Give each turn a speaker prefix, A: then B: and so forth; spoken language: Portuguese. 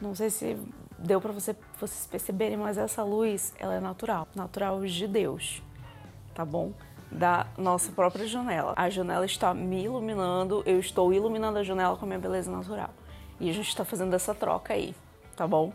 A: Não sei se deu para você, vocês perceberem, mas essa luz, ela é natural, natural de Deus, tá bom? Da nossa própria janela. A janela está me iluminando, eu estou iluminando a janela com a minha beleza natural. E a gente está fazendo essa troca aí, tá bom?